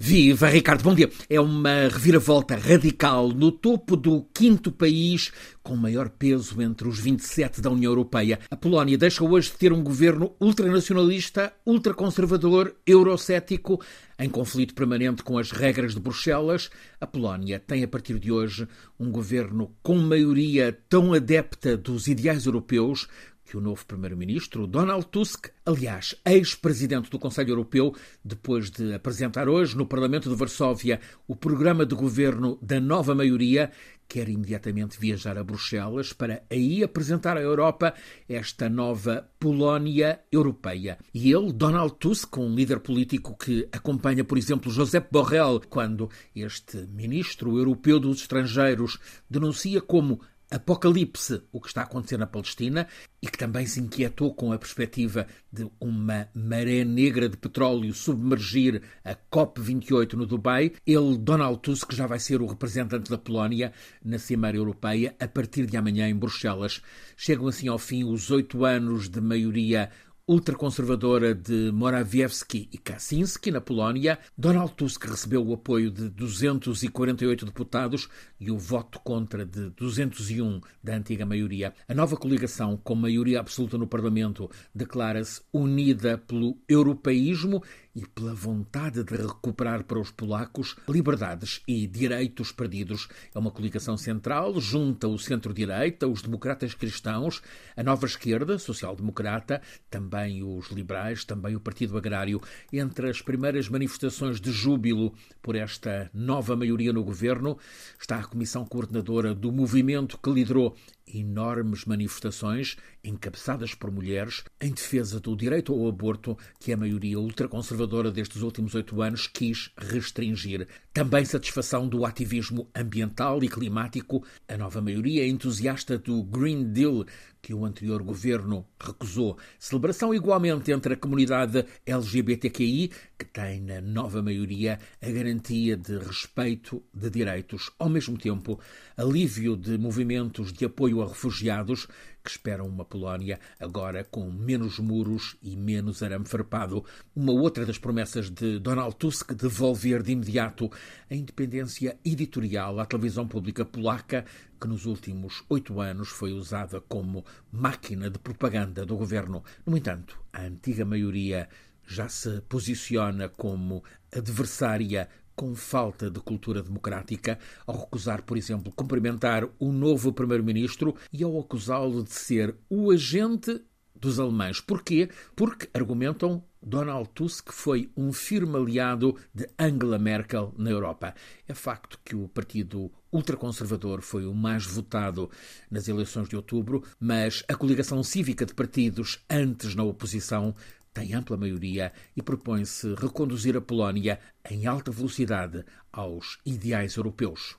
Viva, Ricardo, bom dia. É uma reviravolta radical no topo do quinto país com maior peso entre os 27 da União Europeia. A Polónia deixa hoje de ter um governo ultranacionalista, ultraconservador, eurocético, em conflito permanente com as regras de Bruxelas. A Polónia tem, a partir de hoje, um governo com maioria tão adepta dos ideais europeus que o novo primeiro-ministro, Donald Tusk, aliás, ex-presidente do Conselho Europeu, depois de apresentar hoje no Parlamento de Varsóvia o programa de governo da nova maioria, quer imediatamente viajar a Bruxelas para aí apresentar à Europa esta nova Polónia europeia. E ele, Donald Tusk, um líder político que acompanha, por exemplo, Josep Borrell, quando este ministro europeu dos estrangeiros denuncia como apocalipse o que está a acontecer na Palestina e que também se inquietou com a perspectiva de uma maré negra de petróleo submergir a COP28 no Dubai. Ele, Donald Tusk, já vai ser o representante da Polónia na Cimeira Europeia a partir de amanhã em Bruxelas. Chegam assim ao fim os oito anos de maioria ultraconservadora de Morawiecki e Kaczynski, na Polónia, Donald Tusk recebeu o apoio de 248 deputados e o voto contra de 201 da antiga maioria. A nova coligação, com maioria absoluta no Parlamento, declara-se unida pelo europeísmo e pela vontade de recuperar para os polacos liberdades e direitos perdidos. É uma coligação central, junta o centro-direita, os democratas cristãos, a nova esquerda, social-democrata, também os liberais, também o Partido Agrário. Entre as primeiras manifestações de júbilo por esta nova maioria no governo está a comissão coordenadora do movimento que liderou enormes manifestações encabeçadas por mulheres em defesa do direito ao aborto que a maioria ultraconservadora destes últimos oito anos quis restringir. Também satisfação do ativismo ambiental e climático. A nova maioria entusiasta do Green Deal que o anterior governo recusou. Celebração igualmente entre a comunidade LGBTQI, que tem na nova maioria a garantia de respeito de direitos. Ao mesmo tempo, alívio de movimentos de apoio a refugiados que esperam uma Polónia agora com menos muros e menos arame farpado. Uma outra das promessas de Donald Tusk devolver de imediato a independência editorial à televisão pública polaca, que nos últimos oito anos foi usada como máquina de propaganda do governo. No entanto, a antiga maioria já se posiciona como adversária com falta de cultura democrática, ao recusar, por exemplo, cumprimentar o novo primeiro-ministro e ao acusá-lo de ser o agente dos alemães. Porquê? Porque, argumentam, Donald Tusk foi um firme aliado de Angela Merkel na Europa. É facto que o partido ultraconservador foi o mais votado nas eleições de outubro, mas a coligação cívica de partidos antes na oposição tem ampla maioria e propõe-se reconduzir a Polónia em alta velocidade aos ideais europeus.